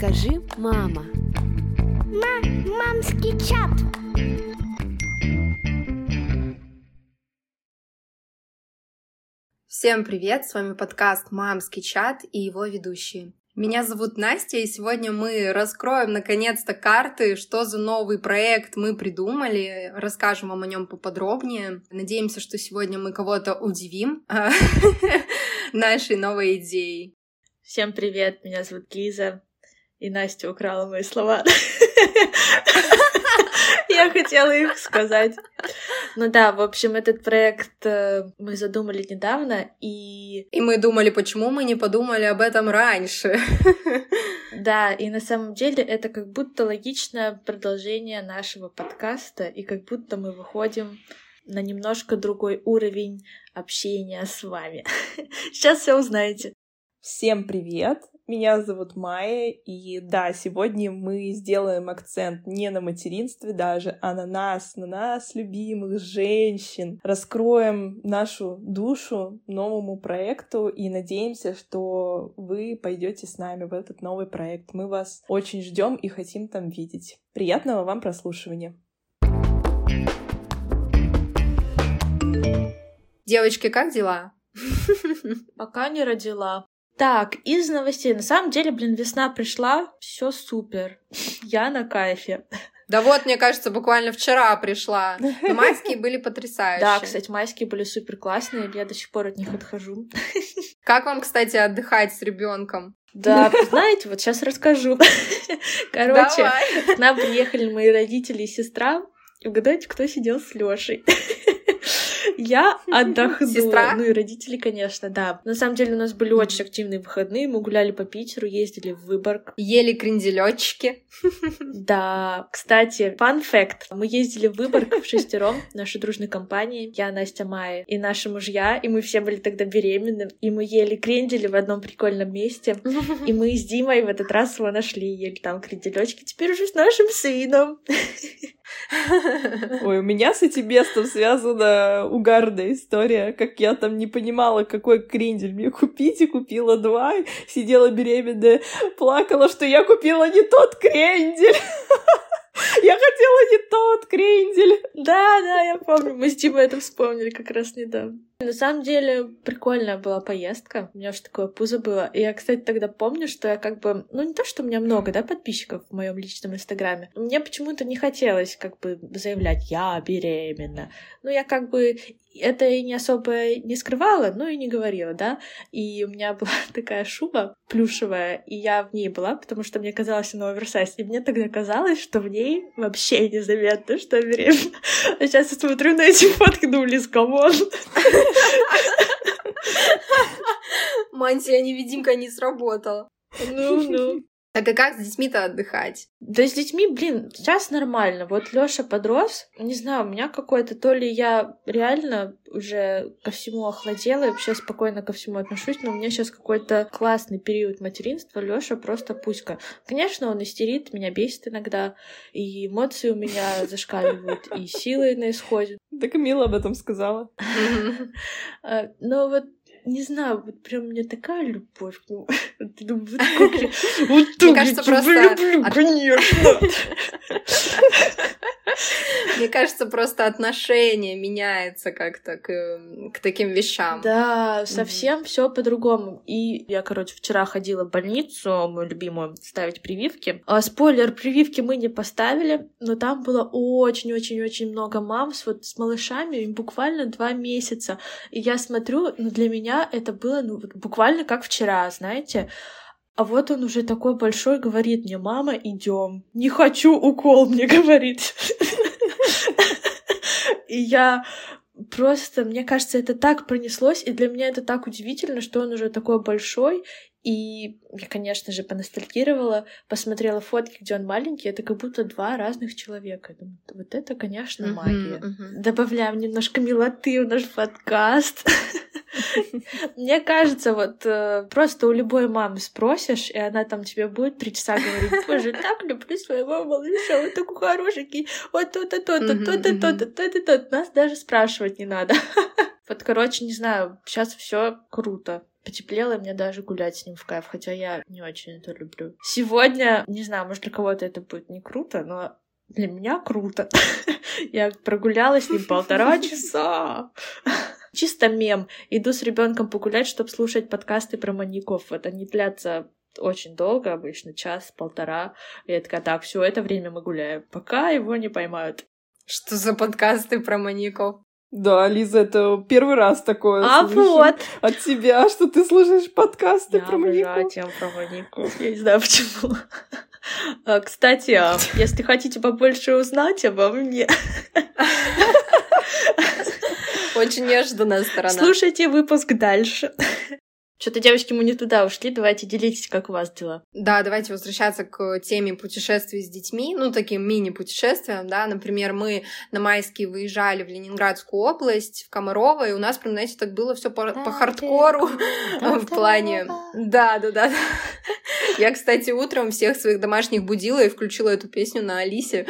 Скажи, мама. Ма мамский чат. Всем привет! С вами подкаст «Мамский чат» и его ведущие. Меня зовут Настя, и сегодня мы раскроем наконец-то карты, что за новый проект мы придумали, расскажем вам о нем поподробнее. Надеемся, что сегодня мы кого-то удивим нашей новой идеей. Всем привет, меня зовут Лиза, и Настя украла мои слова. Я хотела их сказать. Ну да, в общем, этот проект э, мы задумали недавно, и... И мы думали, почему мы не подумали об этом раньше. Да, и на самом деле это как будто логичное продолжение нашего подкаста, и как будто мы выходим на немножко другой уровень общения с вами. Сейчас все узнаете. Всем привет! Меня зовут Майя, и да, сегодня мы сделаем акцент не на материнстве даже, а на нас, на нас, любимых женщин. Раскроем нашу душу новому проекту и надеемся, что вы пойдете с нами в этот новый проект. Мы вас очень ждем и хотим там видеть. Приятного вам прослушивания! Девочки, как дела? Пока не родила. Так, из новостей. На самом деле, блин, весна пришла, все супер. Я на кайфе. Да вот, мне кажется, буквально вчера пришла. Но майские были потрясающие. Да, кстати, майские были супер классные, я до сих пор от них отхожу. Как вам, кстати, отдыхать с ребенком? Да, знаете, вот сейчас расскажу. Короче, Давай. к нам приехали мои родители и сестра. Угадайте, кто сидел с Лешей? Я отдохнула. Сестра? Ну и родители, конечно, да. На самом деле у нас были очень активные выходные. Мы гуляли по Питеру, ездили в Выборг. Ели кренделечки. Да. Кстати, фан факт. Мы ездили в Выборг в шестером, нашей дружной компании. Я, Настя, Майя и наши мужья. И мы все были тогда беременны. И мы ели крендели в одном прикольном месте. И мы с Димой в этот раз его нашли. Ели там кренделечки. Теперь уже с нашим сыном. Ой, у меня с этим местом связана угарная история, как я там не понимала, какой крендель мне купить, и купила два, сидела беременная, плакала, что я купила не тот крендель. Я хотела не тот крендель. Да, да, я помню. Мы с Димой это вспомнили как раз недавно. На самом деле, прикольная была поездка. У меня уже такое пузо было. И я, кстати, тогда помню, что я как бы... Ну, не то, что у меня много, да, подписчиков в моем личном инстаграме. Мне почему-то не хотелось как бы заявлять «я беременна». Ну, я как бы это и не особо не скрывала, ну и не говорила, да. И у меня была такая шуба плюшевая, и я в ней была, потому что мне казалось она оверсайз. И мне тогда казалось, что в ней вообще незаметно, что я беременна. А сейчас я смотрю на эти фотки, думаю, Лиз, come on. Мантия-невидимка не сработала. Ну, ну. Так и как с детьми-то отдыхать? Да с детьми, блин, сейчас нормально. Вот Лёша подрос, не знаю, у меня какой-то, то ли я реально уже ко всему охладела и вообще спокойно ко всему отношусь, но у меня сейчас какой-то классный период материнства. Лёша просто пуська. Конечно, он истерит, меня бесит иногда, и эмоции у меня зашкаливают, и силы на исходе. Так Мила об этом сказала. А, но вот не знаю, вот прям у меня такая любовь к нему. Думаешь, вот как я... Вот так я тебя люблю, конечно. Мне кажется, просто отношение меняется как-то к, к таким вещам. Да, совсем mm-hmm. все по-другому. И я, короче, вчера ходила в больницу, мою любимую, ставить прививки. А, спойлер, прививки мы не поставили, но там было очень-очень-очень много мам с, вот, с малышами, им буквально два месяца. И я смотрю, ну, для меня это было ну, буквально как вчера, знаете. А вот он уже такой большой, говорит мне, мама, идем. Не хочу укол, мне говорит. И я просто, мне кажется, это так пронеслось, и для меня это так удивительно, что он уже такой большой, и я, конечно же, поностальгировала, посмотрела фотки, где он маленький, это как будто два разных человека. Думаю, вот это, конечно, магия. Uh-huh, uh-huh. Добавляем немножко милоты в наш подкаст. Мне кажется, вот э, просто у любой мамы спросишь, и она там тебе будет три часа говорить, боже, так люблю своего малыша, он такой хорошенький, вот то-то, то-то, то-то, то-то, то-то, то-то. Нас даже спрашивать не надо. Вот, короче, не знаю, сейчас все круто потеплело, и мне даже гулять с ним в кайф, хотя я не очень это люблю. Сегодня, не знаю, может, для кого-то это будет не круто, но для меня круто. Я прогулялась с ним полтора часа. Чисто мем. Иду с ребенком погулять, чтобы слушать подкасты про маньяков. Вот они длятся очень долго, обычно час-полтора. И я такая, так, все это время мы гуляем, пока его не поймают. Что за подкасты про маньяков? Да, Лиза, это первый раз такое. А вот! От тебя, что ты слушаешь подкасты я про маньяков. тем про маньяков. Я не знаю почему. А, кстати, а если хотите побольше узнать обо мне, очень неожиданная сторона. Слушайте выпуск дальше. Что-то, девочки, мы не туда ушли. Давайте делитесь, как у вас дела. Да, давайте возвращаться к теме путешествий с детьми, ну, таким мини-путешествиям, да. Например, мы на майские выезжали в Ленинградскую область, в Комарово, и у нас, прям, знаете, так было все по, по хардкору в плане... Да, да, да. Я, кстати, утром всех своих домашних будила и включила эту песню на Алисе.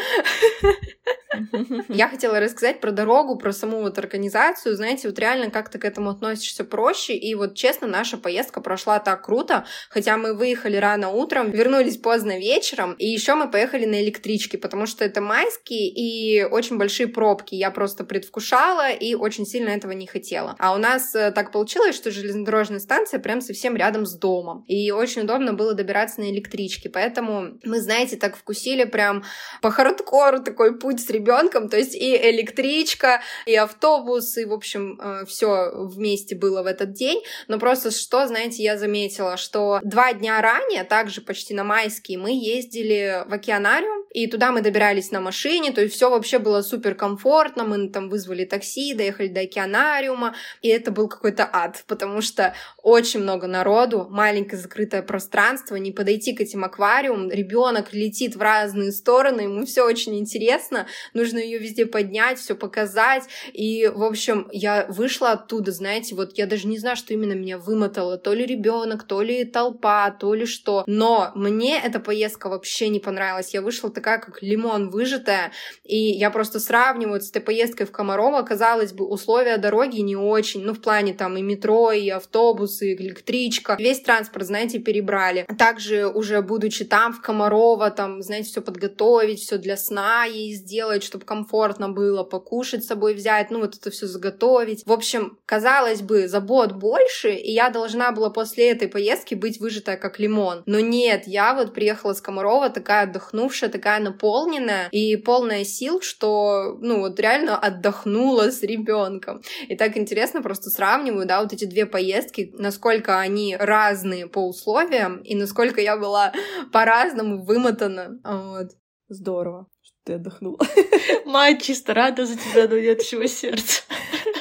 Я хотела рассказать про дорогу, про саму вот организацию. Знаете, вот реально как ты к этому относишься проще. И вот честно, наша поездка прошла так круто. Хотя мы выехали рано утром, вернулись поздно вечером. И еще мы поехали на электричке, потому что это майские и очень большие пробки. Я просто предвкушала и очень сильно этого не хотела. А у нас э, так получилось, что железнодорожная станция прям совсем рядом с домом. И очень удобно было добираться на электричке. Поэтому мы, знаете, так вкусили прям по хардкору такой путь с ребенком, то есть и электричка, и автобус, и, в общем, э, все вместе было в этот день. Но просто что, знаете, я заметила, что два дня ранее, также почти на майские, мы ездили в океанариум, и туда мы добирались на машине, то есть все вообще было супер комфортно, мы там вызвали такси, доехали до океанариума, и это был какой-то ад, потому что очень много народу, маленькое закрытое пространство, не подойти к этим аквариумам, ребенок летит в разные стороны, ему все очень интересно, нужно ее везде поднять, все показать. И, в общем, я вышла оттуда, знаете, вот я даже не знаю, что именно меня вымотало. То ли ребенок, то ли толпа, то ли что. Но мне эта поездка вообще не понравилась. Я вышла такая, как лимон выжатая. И я просто сравниваю с этой поездкой в Комарово. Казалось бы, условия дороги не очень. Ну, в плане там и метро, и автобусы, и электричка. Весь транспорт, знаете, перебрали. Также уже будучи там, в Комарово, там, знаете, все подготовить, все для сна сделать, сделать, чтобы комфортно было, покушать с собой взять, ну вот это все заготовить. В общем, казалось бы, забот больше, и я должна была после этой поездки быть выжатая как лимон. Но нет, я вот приехала с Комарова такая отдохнувшая, такая наполненная и полная сил, что, ну вот реально отдохнула с ребенком. И так интересно просто сравниваю, да, вот эти две поездки, насколько они разные по условиям, и насколько я была по-разному вымотана. Вот. Здорово ты отдохнула. Мать чисто рада за тебя, но нет всего сердца.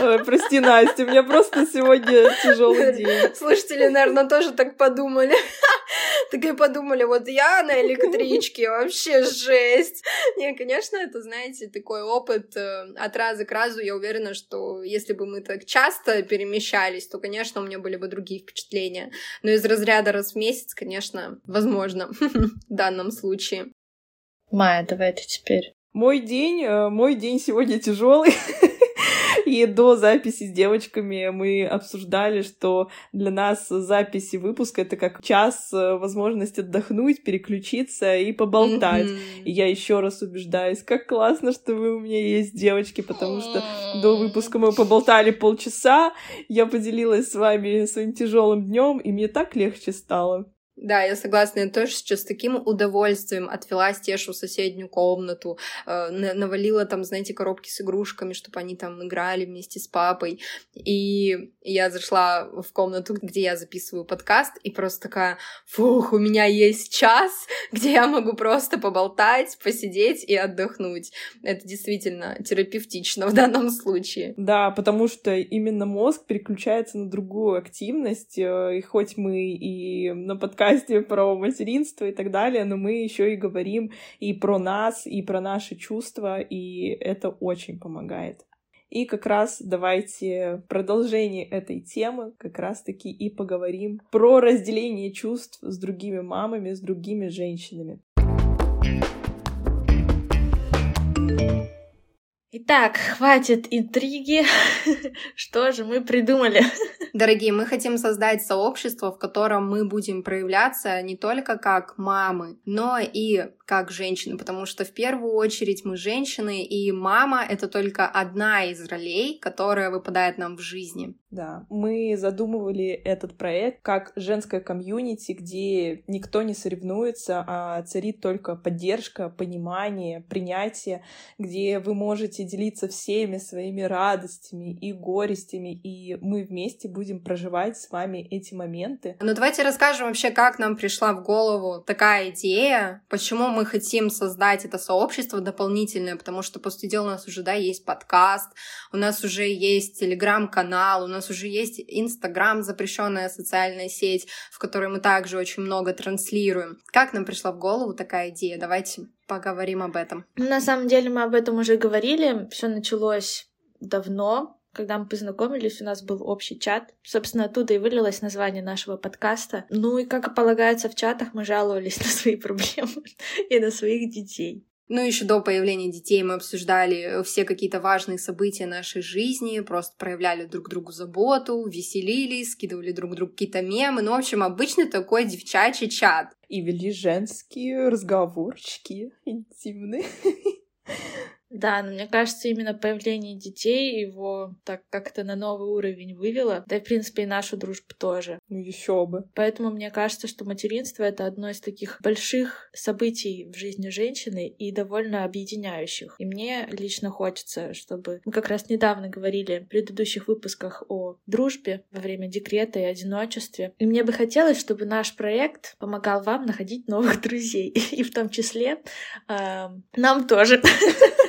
Ой, прости, Настя, у меня просто сегодня тяжелый день. Слушатели, наверное, тоже так подумали. Так и подумали, вот я на электричке, вообще жесть. Не, конечно, это, знаете, такой опыт э, от раза к разу. Я уверена, что если бы мы так часто перемещались, то, конечно, у меня были бы другие впечатления. Но из разряда раз в месяц, конечно, возможно в данном случае. Майя, давай ты теперь. Мой день, э, мой день сегодня тяжелый. И до записи с девочками мы обсуждали, что для нас записи выпуска — это как час э, возможность отдохнуть, переключиться и поболтать. Mm-hmm. И я еще раз убеждаюсь, как классно, что вы у меня есть, девочки, потому что до выпуска мы поболтали полчаса, я поделилась с вами своим тяжелым днем, и мне так легче стало. Да, я согласна, я тоже сейчас с таким удовольствием отвела Стешу в соседнюю комнату, э, навалила там, знаете, коробки с игрушками, чтобы они там играли вместе с папой. И я зашла в комнату, где я записываю подкаст, и просто такая, фух, у меня есть час, где я могу просто поболтать, посидеть и отдохнуть. Это действительно терапевтично в данном случае. Да, потому что именно мозг переключается на другую активность, э, и хоть мы и на подкасте подкасте про материнство и так далее, но мы еще и говорим и про нас, и про наши чувства, и это очень помогает. И как раз давайте продолжение этой темы как раз-таки и поговорим про разделение чувств с другими мамами, с другими женщинами. Итак, хватит интриги. Что же мы придумали? Дорогие, мы хотим создать сообщество, в котором мы будем проявляться не только как мамы, но и как женщины, потому что в первую очередь мы женщины, и мама — это только одна из ролей, которая выпадает нам в жизни. Да, мы задумывали этот проект как женское комьюнити, где никто не соревнуется, а царит только поддержка, понимание, принятие, где вы можете делиться всеми своими радостями и горестями, и мы вместе будем проживать с вами эти моменты. Ну давайте расскажем вообще, как нам пришла в голову такая идея, почему мы хотим создать это сообщество дополнительное, потому что, по сути дела, у нас уже, да, есть подкаст, у нас уже есть телеграм-канал, у нас уже есть Инстаграм, запрещенная социальная сеть, в которой мы также очень много транслируем. Как нам пришла в голову такая идея? Давайте поговорим об этом. На самом деле мы об этом уже говорили. Все началось давно, когда мы познакомились, у нас был общий чат. Собственно, оттуда и вылилось название нашего подкаста. Ну и, как и полагается в чатах, мы жаловались на свои проблемы и на своих детей. Ну, еще до появления детей мы обсуждали все какие-то важные события нашей жизни, просто проявляли друг другу заботу, веселились, скидывали друг другу какие-то мемы. Ну, в общем, обычный такой девчачий чат. И вели женские разговорчики интимные. Да, но мне кажется, именно появление детей его так как-то на новый уровень вывело. Да и, в принципе, и нашу дружбу тоже. Ну, еще бы. Поэтому мне кажется, что материнство — это одно из таких больших событий в жизни женщины и довольно объединяющих. И мне лично хочется, чтобы... Мы как раз недавно говорили в предыдущих выпусках о дружбе во время декрета и одиночестве. И мне бы хотелось, чтобы наш проект помогал вам находить новых друзей. И в том числе э, нам тоже.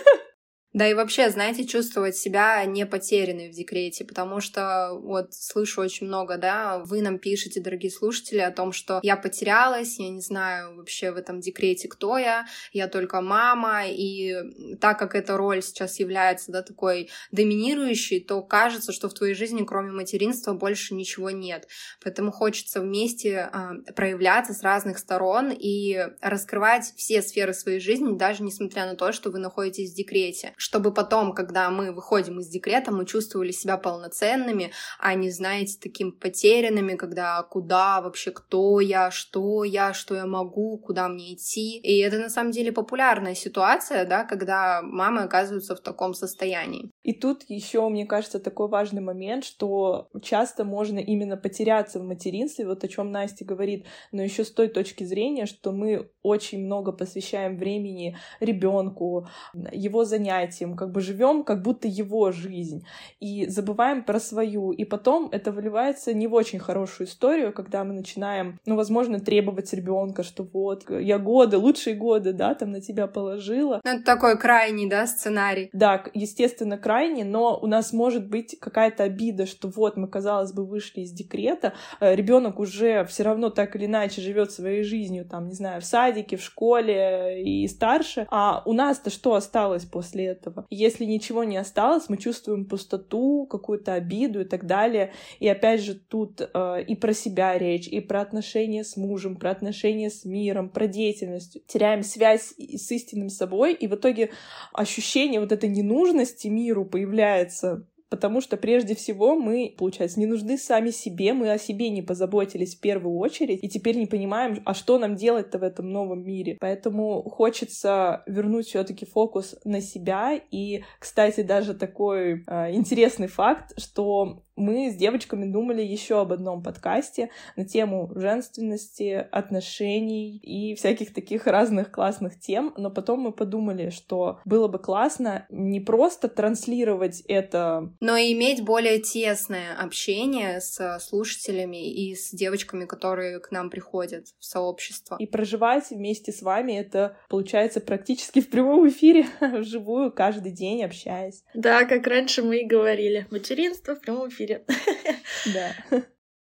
Да и вообще, знаете, чувствовать себя не потерянной в декрете, потому что вот слышу очень много, да, вы нам пишете, дорогие слушатели, о том, что я потерялась, я не знаю вообще в этом декрете, кто я, я только мама, и так как эта роль сейчас является, да, такой доминирующей, то кажется, что в твоей жизни кроме материнства больше ничего нет. Поэтому хочется вместе э, проявляться с разных сторон и раскрывать все сферы своей жизни, даже несмотря на то, что вы находитесь в декрете чтобы потом, когда мы выходим из декрета, мы чувствовали себя полноценными, а не, знаете, таким потерянными, когда куда вообще, кто я, что я, что я могу, куда мне идти. И это на самом деле популярная ситуация, да, когда мамы оказываются в таком состоянии. И тут еще, мне кажется, такой важный момент, что часто можно именно потеряться в материнстве, вот о чем Настя говорит, но еще с той точки зрения, что мы очень много посвящаем времени ребенку, его занятиям, занятием, как бы живем, как будто его жизнь, и забываем про свою. И потом это выливается не в очень хорошую историю, когда мы начинаем, ну, возможно, требовать ребенка, что вот, я годы, лучшие годы, да, там на тебя положила. Ну, это такой крайний, да, сценарий. Да, естественно, крайний, но у нас может быть какая-то обида, что вот мы, казалось бы, вышли из декрета, э, ребенок уже все равно так или иначе живет своей жизнью, там, не знаю, в садике, в школе и старше, а у нас-то что осталось после этого? Если ничего не осталось, мы чувствуем пустоту, какую-то обиду и так далее. И опять же тут э, и про себя речь, и про отношения с мужем, про отношения с миром, про деятельность. Теряем связь с истинным собой, и в итоге ощущение вот этой ненужности миру появляется потому что прежде всего мы, получается, не нужны сами себе, мы о себе не позаботились в первую очередь, и теперь не понимаем, а что нам делать-то в этом новом мире. Поэтому хочется вернуть все-таки фокус на себя. И, кстати, даже такой э, интересный факт, что мы с девочками думали еще об одном подкасте на тему женственности, отношений и всяких таких разных классных тем, но потом мы подумали, что было бы классно не просто транслировать это, но и иметь более тесное общение с слушателями и с девочками, которые к нам приходят в сообщество. И проживать вместе с вами это получается практически в прямом эфире, вживую, каждый день общаясь. Да, как раньше мы и говорили, материнство в прямом эфире. Да.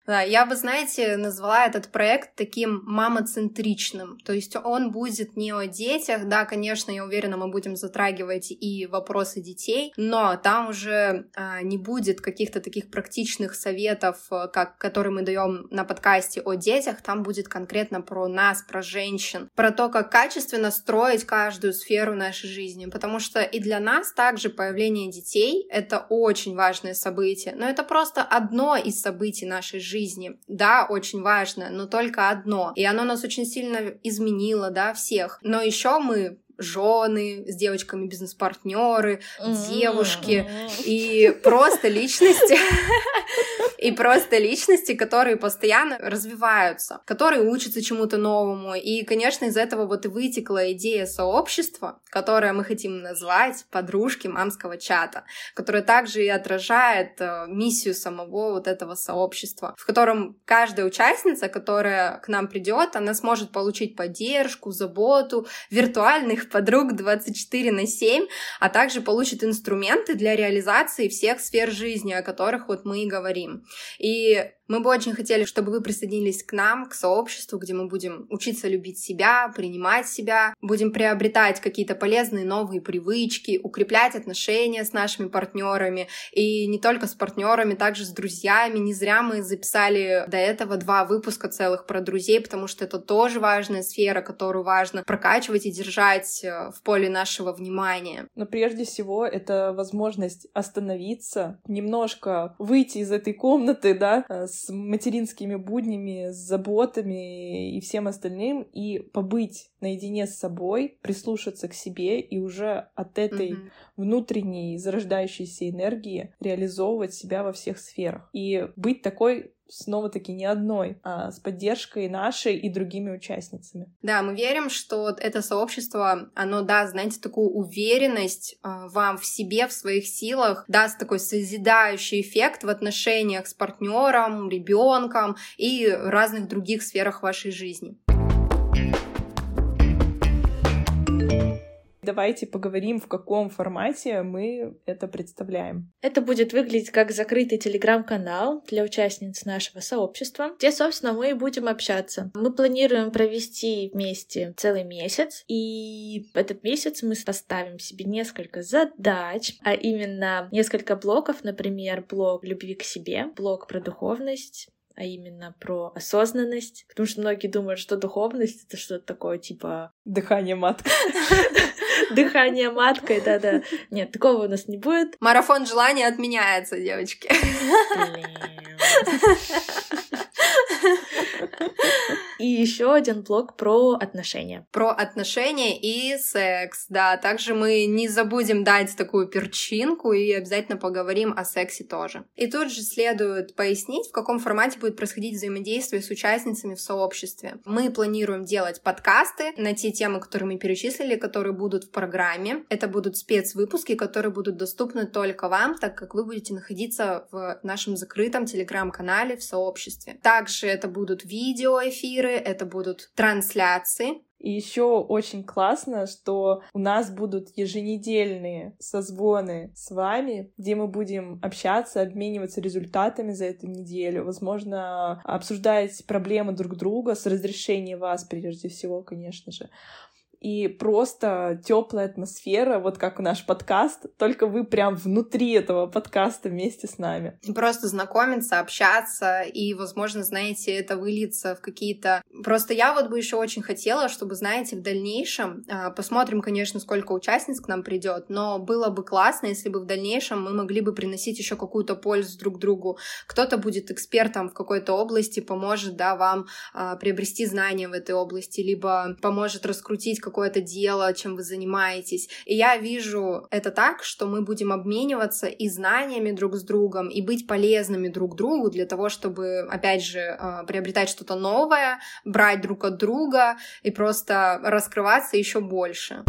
Да, я бы, знаете, назвала этот проект таким мамоцентричным. То есть он будет не о детях, да, конечно, я уверена, мы будем затрагивать и вопросы детей, но там уже а, не будет каких-то таких практичных советов, э, как, которые мы даем на подкасте о детях, там будет конкретно про нас, про женщин, про то, как качественно строить каждую сферу нашей жизни, потому что и для нас также появление детей — это очень важное событие, но это просто одно из событий нашей жизни, жизни. Да, очень важно, но только одно. И оно нас очень сильно изменило, да, всех. Но еще мы жены, с девочками бизнес-партнеры, девушки и просто личности, и просто личности, которые постоянно развиваются, которые учатся чему-то новому. И, конечно, из этого вот и вытекла идея сообщества, которое мы хотим назвать подружки мамского чата, которая также и отражает э, миссию самого вот этого сообщества, в котором каждая участница, которая к нам придет, она сможет получить поддержку, заботу, виртуальных подруг 24 на 7, а также получит инструменты для реализации всех сфер жизни, о которых вот мы и говорим. И мы бы очень хотели, чтобы вы присоединились к нам, к сообществу, где мы будем учиться любить себя, принимать себя, будем приобретать какие-то полезные новые привычки, укреплять отношения с нашими партнерами и не только с партнерами, также с друзьями. Не зря мы записали до этого два выпуска целых про друзей, потому что это тоже важная сфера, которую важно прокачивать и держать э, в поле нашего внимания. Но прежде всего это возможность остановиться, немножко выйти из этой комнаты, да, э, с материнскими буднями, с заботами и всем остальным, и побыть наедине с собой, прислушаться к себе и уже от этой mm-hmm. внутренней зарождающейся энергии реализовывать себя во всех сферах. И быть такой снова-таки не одной, а с поддержкой нашей и другими участницами. Да, мы верим, что это сообщество, оно даст, знаете, такую уверенность э, вам в себе, в своих силах, даст такой созидающий эффект в отношениях с партнером, ребенком и разных других сферах вашей жизни. Давайте поговорим, в каком формате мы это представляем. Это будет выглядеть как закрытый телеграм-канал для участниц нашего сообщества, где, собственно, мы будем общаться. Мы планируем провести вместе целый месяц, и этот месяц мы поставим себе несколько задач, а именно несколько блоков, например, блок любви к себе, блок про духовность, а именно про осознанность, потому что многие думают, что духовность — это что-то такое типа... Дыхание матка. Дыхание маткой, да-да. Нет, такого у нас не будет. Марафон желания отменяется, девочки. И еще один блок про отношения. Про отношения и секс, да. Также мы не забудем дать такую перчинку и обязательно поговорим о сексе тоже. И тут же следует пояснить, в каком формате будет происходить взаимодействие с участницами в сообществе. Мы планируем делать подкасты на те темы, которые мы перечислили, которые будут в программе. Это будут спецвыпуски, которые будут доступны только вам, так как вы будете находиться в нашем закрытом телеграм-канале в сообществе. Также это будут видеоэфиры, эфиры, это будут трансляции. И еще очень классно, что у нас будут еженедельные созвоны с вами, где мы будем общаться, обмениваться результатами за эту неделю, возможно, обсуждать проблемы друг друга с разрешения вас, прежде всего, конечно же и просто теплая атмосфера, вот как наш подкаст, только вы прям внутри этого подкаста вместе с нами. Просто знакомиться, общаться, и, возможно, знаете, это выльется в какие-то... Просто я вот бы еще очень хотела, чтобы, знаете, в дальнейшем, а, посмотрим, конечно, сколько участниц к нам придет, но было бы классно, если бы в дальнейшем мы могли бы приносить еще какую-то пользу друг другу. Кто-то будет экспертом в какой-то области, поможет, да, вам а, приобрести знания в этой области, либо поможет раскрутить какое-то дело, чем вы занимаетесь. И я вижу это так, что мы будем обмениваться и знаниями друг с другом, и быть полезными друг другу для того, чтобы, опять же, а, приобретать что-то новое, брать друг от друга и просто раскрываться еще больше.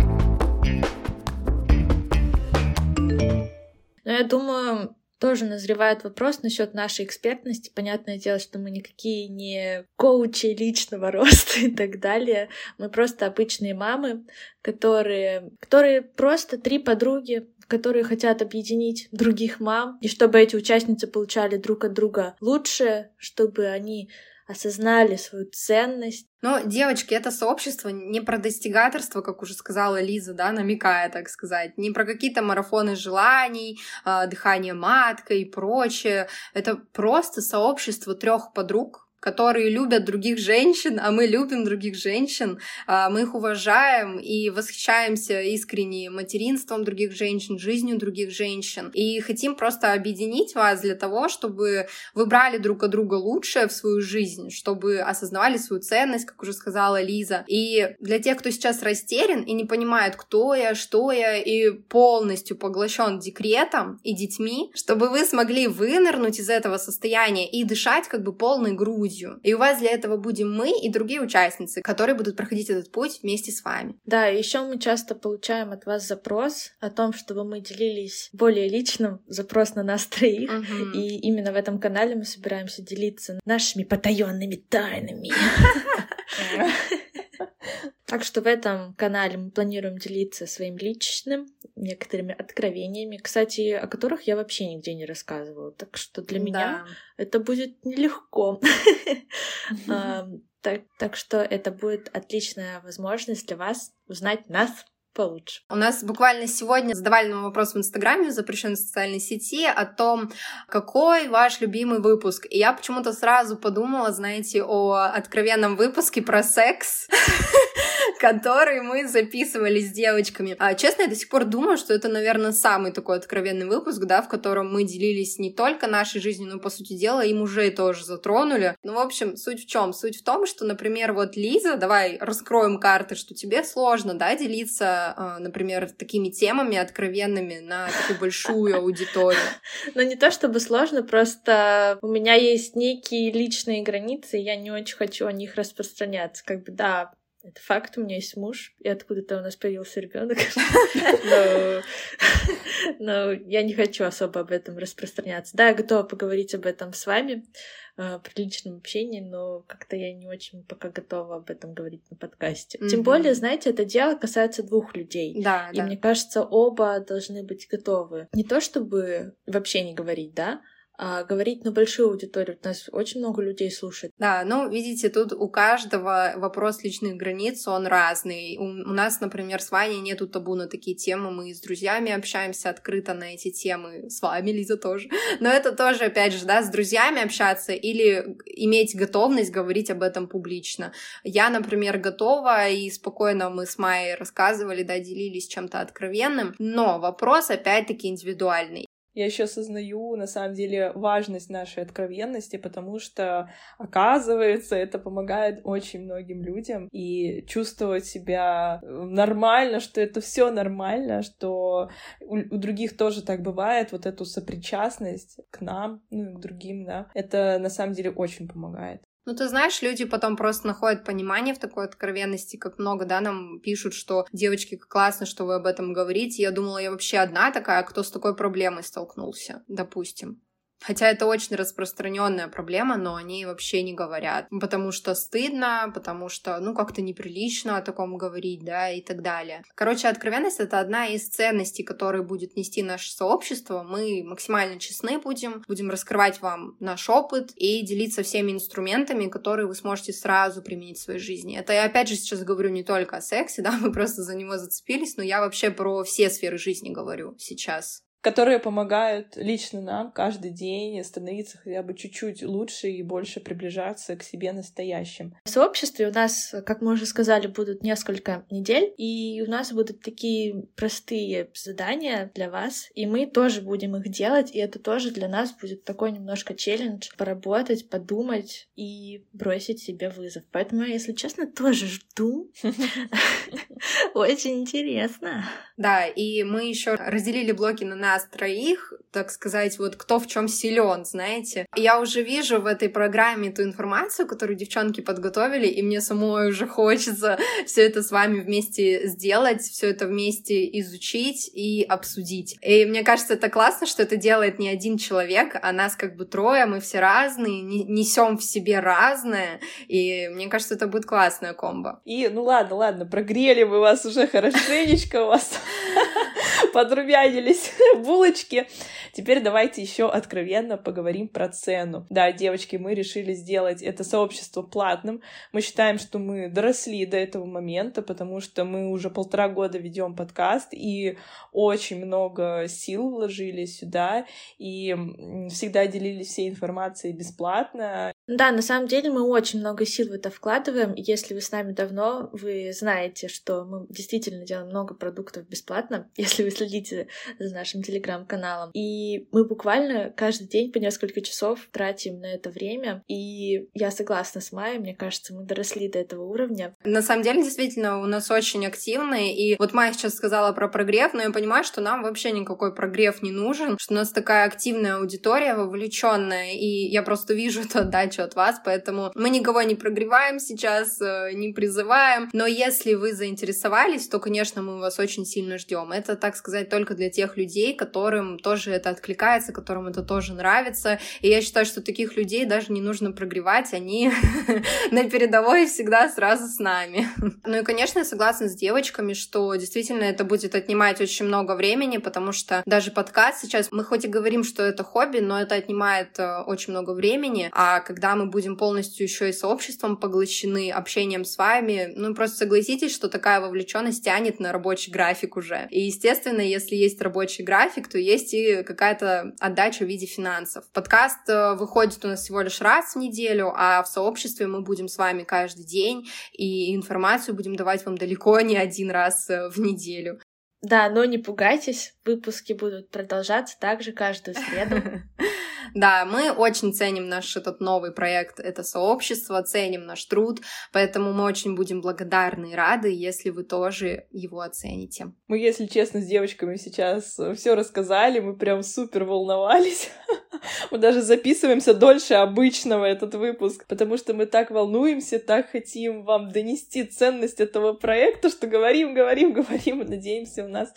Но я думаю, тоже назревает вопрос насчет нашей экспертности. Понятное дело, что мы никакие не коучи личного роста и так далее. Мы просто обычные мамы, которые, которые просто три подруги, которые хотят объединить других мам, и чтобы эти участницы получали друг от друга лучше, чтобы они осознали свою ценность. Но, девочки, это сообщество не про достигаторство, как уже сказала Лиза, да, намекая, так сказать, не про какие-то марафоны желаний, э, дыхание маткой и прочее. Это просто сообщество трех подруг, которые любят других женщин, а мы любим других женщин, а, мы их уважаем и восхищаемся искренне материнством других женщин, жизнью других женщин. И хотим просто объединить вас для того, чтобы вы брали друг от друга лучшее в свою жизнь, чтобы осознавали свою ценность, как уже сказала Лиза. И для тех, кто сейчас растерян и не понимает, кто я, что я, и полностью поглощен декретом и детьми, чтобы вы смогли вынырнуть из этого состояния и дышать как бы полной грудью грудью. И у вас для этого будем мы и другие участницы, которые будут проходить этот путь вместе с вами. Да, еще мы часто получаем от вас запрос о том, чтобы мы делились более личным, запрос на нас троих. Угу. И именно в этом канале мы собираемся делиться нашими потаенными тайнами. Так что в этом канале мы планируем делиться своим личным, некоторыми откровениями, кстати, о которых я вообще нигде не рассказывала. Так что для меня это будет нелегко. Так что это будет отличная возможность для вас узнать нас получше. У нас буквально сегодня задавали нам вопрос в Инстаграме, запрещенной социальной сети, о том, какой ваш любимый выпуск. И я почему-то сразу подумала, знаете, о откровенном выпуске про секс, который мы записывали с девочками. А, честно, я до сих пор думаю, что это, наверное, самый такой откровенный выпуск, да, в котором мы делились не только нашей жизнью, но, по сути дела, и мужей тоже затронули. Ну, в общем, суть в чем? Суть в том, что, например, вот Лиза, давай раскроем карты, что тебе сложно, да, делиться а, например, такими темами откровенными на такую большую аудиторию? Ну, не то чтобы сложно, просто у меня есть некие личные границы, я не очень хочу о них распространяться. Как бы, да, это факт, у меня есть муж, и откуда-то у нас появился ребенок. Но я не хочу особо об этом распространяться. Да, я готова поговорить об этом с вами э, при личном общении, но как-то я не очень пока готова об этом говорить на подкасте. Тем более, знаете, это дело касается двух людей. Да, и мне кажется, оба должны быть готовы. Не то чтобы вообще не говорить, да, а говорить на большую аудиторию. Нас очень много людей слушает. Да, ну, видите, тут у каждого вопрос личных границ, он разный. У, у нас, например, с Ваней нету табу на такие темы, мы с друзьями общаемся открыто на эти темы, с вами, Лиза, тоже. Но это тоже, опять же, да, с друзьями общаться или иметь готовность говорить об этом публично. Я, например, готова, и спокойно мы с Майей рассказывали, да, делились чем-то откровенным, но вопрос, опять-таки, индивидуальный. Я еще осознаю, на самом деле, важность нашей откровенности, потому что, оказывается, это помогает очень многим людям и чувствовать себя э, нормально, что это все нормально, что у, у других тоже так бывает, вот эту сопричастность к нам, ну и к другим, да, это на самом деле очень помогает. Ну, ты знаешь, люди потом просто находят понимание в такой откровенности, как много, да, нам пишут, что девочки, как классно, что вы об этом говорите. Я думала, я вообще одна такая, кто с такой проблемой столкнулся, допустим. Хотя это очень распространенная проблема, но они вообще не говорят, потому что стыдно, потому что, ну, как-то неприлично о таком говорить, да, и так далее. Короче, откровенность — это одна из ценностей, которые будет нести наше сообщество. Мы максимально честны будем, будем раскрывать вам наш опыт и делиться всеми инструментами, которые вы сможете сразу применить в своей жизни. Это я, опять же, сейчас говорю не только о сексе, да, мы просто за него зацепились, но я вообще про все сферы жизни говорю сейчас которые помогают лично нам каждый день становиться хотя бы чуть-чуть лучше и больше приближаться к себе настоящим. В сообществе у нас, как мы уже сказали, будут несколько недель, и у нас будут такие простые задания для вас, и мы тоже будем их делать, и это тоже для нас будет такой немножко челлендж поработать, подумать и бросить себе вызов. Поэтому если честно, тоже жду. Очень интересно. Да, и мы еще разделили блоки на нас троих, так сказать, вот кто в чем силен, знаете. Я уже вижу в этой программе ту информацию, которую девчонки подготовили, и мне самой уже хочется все это с вами вместе сделать, все это вместе изучить и обсудить. И мне кажется, это классно, что это делает не один человек, а нас как бы трое, мы все разные, несем в себе разное, и мне кажется, это будет классная комбо. И, ну ладно, ладно, прогрели мы вас уже хорошенечко, у вас подрумянились булочки. Теперь давайте еще откровенно поговорим про цену. Да, девочки, мы решили сделать это сообщество платным. Мы считаем, что мы доросли до этого момента, потому что мы уже полтора года ведем подкаст и очень много сил вложили сюда и всегда делились всей информацией бесплатно. Да, на самом деле мы очень много сил в это вкладываем. Если вы с нами давно, вы знаете, что мы действительно делаем много продуктов бесплатно, если вы следите за нашим телеграм-каналом. И мы буквально каждый день по несколько часов тратим на это время. И я согласна с Майей, мне кажется, мы доросли до этого уровня. На самом деле, действительно, у нас очень активные. И вот Майя сейчас сказала про прогрев, но я понимаю, что нам вообще никакой прогрев не нужен, что у нас такая активная аудитория, вовлеченная, и я просто вижу эту отдачу от вас, поэтому мы никого не прогреваем сейчас, э, не призываем. Но если вы заинтересовались, то, конечно, мы вас очень сильно ждем. Это, так сказать, только для тех людей, которым тоже это откликается, которым это тоже нравится. И я считаю, что таких людей даже не нужно прогревать, они на передовой всегда сразу с нами. Ну и, конечно, я согласна с девочками, что действительно это будет отнимать очень много времени, потому что даже подкаст сейчас, мы хоть и говорим, что это хобби, но это отнимает э, очень много времени, а когда мы будем полностью еще и сообществом поглощены, общением с вами, ну просто согласитесь, что такая вовлеченность тянет на рабочий график уже. И, естественно, если есть рабочий график, то есть и какая-то отдача в виде финансов. Подкаст э, выходит у нас всего лишь раз в неделю, а в сообществе мы будем с вами каждый день, и информацию будем давать вам далеко не один раз э, в неделю. Да, но не пугайтесь, выпуски будут продолжаться также каждую среду. Да, мы очень ценим наш этот новый проект, это сообщество, ценим наш труд, поэтому мы очень будем благодарны и рады, если вы тоже его оцените. Мы, если честно, с девочками сейчас все рассказали, мы прям супер волновались. Мы даже записываемся дольше обычного этот выпуск, потому что мы так волнуемся, так хотим вам донести ценность этого проекта, что говорим, говорим, говорим, и надеемся, у нас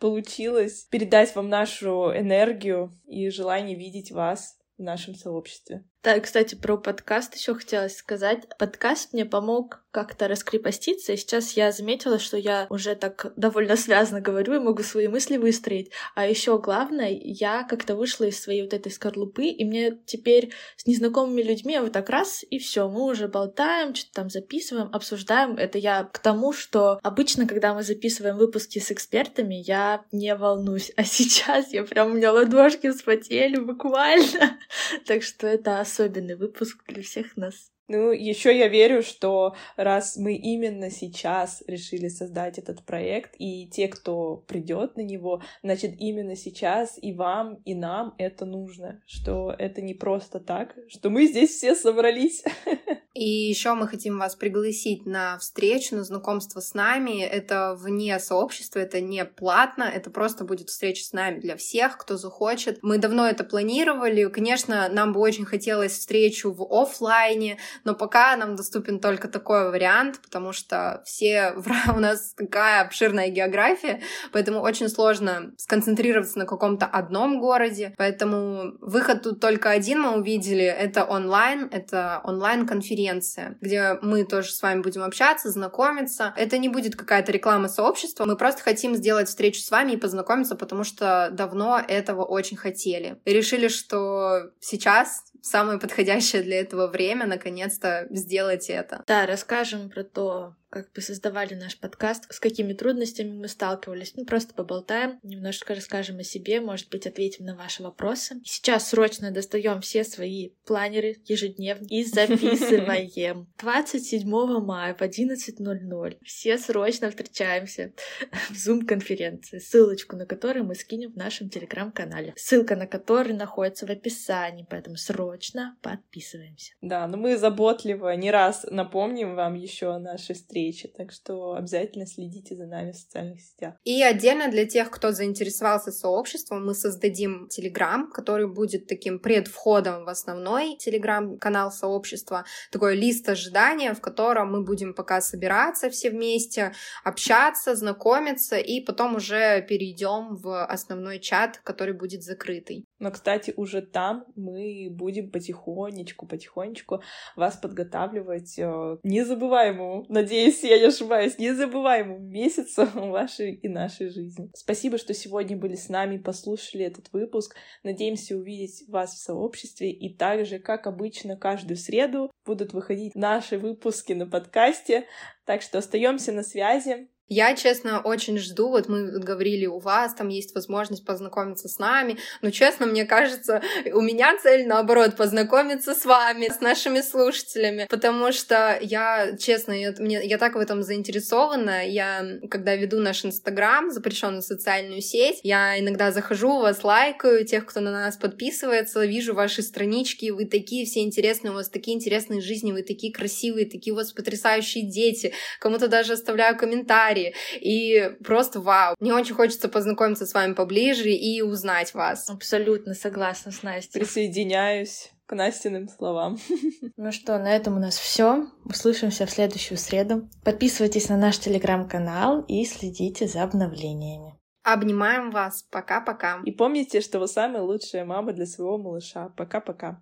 получилось передать вам нашу энергию и желание видеть вас в нашем сообществе. Да, кстати, про подкаст еще хотелось сказать. Подкаст мне помог как-то раскрепоститься, и сейчас я заметила, что я уже так довольно связно говорю и могу свои мысли выстроить. А еще главное, я как-то вышла из своей вот этой скорлупы, и мне теперь с незнакомыми людьми вот так раз, и все, мы уже болтаем, что-то там записываем, обсуждаем. Это я к тому, что обычно, когда мы записываем выпуски с экспертами, я не волнуюсь, а сейчас я прям, у меня ладошки вспотели буквально. Так что это особенный выпуск для всех нас. Ну, еще я верю, что раз мы именно сейчас решили создать этот проект, и те, кто придет на него, значит, именно сейчас и вам, и нам это нужно, что это не просто так, что мы здесь все собрались. И еще мы хотим вас пригласить на встречу, на знакомство с нами. Это вне сообщества, это не платно, это просто будет встреча с нами для всех, кто захочет. Мы давно это планировали. Конечно, нам бы очень хотелось встречу в офлайне, но пока нам доступен только такой вариант, потому что все у нас такая обширная география, поэтому очень сложно сконцентрироваться на каком-то одном городе, поэтому выход тут только один мы увидели, это онлайн, это онлайн-конференция, где мы тоже с вами будем общаться, знакомиться. Это не будет какая-то реклама сообщества, мы просто хотим сделать встречу с вами и познакомиться, потому что давно этого очень хотели. И решили, что сейчас самое подходящее для этого время наконец-то сделать это. Да, расскажем про то, как бы создавали наш подкаст, с какими трудностями мы сталкивались. Ну, просто поболтаем, немножко расскажем о себе, может быть, ответим на ваши вопросы. сейчас срочно достаем все свои планеры ежедневно и записываем. 27 мая в 11.00 все срочно встречаемся в Zoom-конференции, ссылочку на которую мы скинем в нашем телеграм-канале. Ссылка на который находится в описании, поэтому срочно подписываемся. Да, но мы заботливо не раз напомним вам еще о нашей встрече встречи. Так что обязательно следите за нами в социальных сетях. И отдельно для тех, кто заинтересовался сообществом, мы создадим Телеграм, который будет таким предвходом в основной Телеграм-канал сообщества, такой лист ожидания, в котором мы будем пока собираться все вместе, общаться, знакомиться, и потом уже перейдем в основной чат, который будет закрытый. Но, кстати, уже там мы будем потихонечку, потихонечку вас подготавливать э, незабываемому, надеюсь, я не ошибаюсь, незабываемому месяцу вашей и нашей жизни. Спасибо, что сегодня были с нами, послушали этот выпуск. Надеемся увидеть вас в сообществе. И также, как обычно, каждую среду будут выходить наши выпуски на подкасте. Так что остаемся на связи. Я, честно, очень жду, вот мы говорили, у вас там есть возможность познакомиться с нами, но, честно, мне кажется, у меня цель, наоборот, познакомиться с вами, с нашими слушателями, потому что я, честно, я, мне, я так в этом заинтересована, я, когда веду наш Инстаграм, запрещенную социальную сеть, я иногда захожу, вас лайкаю, тех, кто на нас подписывается, вижу ваши странички, вы такие все интересные, у вас такие интересные жизни, вы такие красивые, такие у вас потрясающие дети, кому-то даже оставляю комментарии, комментарии. И просто вау. Мне очень хочется познакомиться с вами поближе и узнать вас. Абсолютно согласна с Настей. Присоединяюсь к Настиным словам. Ну что, на этом у нас все. Услышимся в следующую среду. Подписывайтесь на наш телеграм-канал и следите за обновлениями. Обнимаем вас. Пока-пока. И помните, что вы самая лучшая мама для своего малыша. Пока-пока.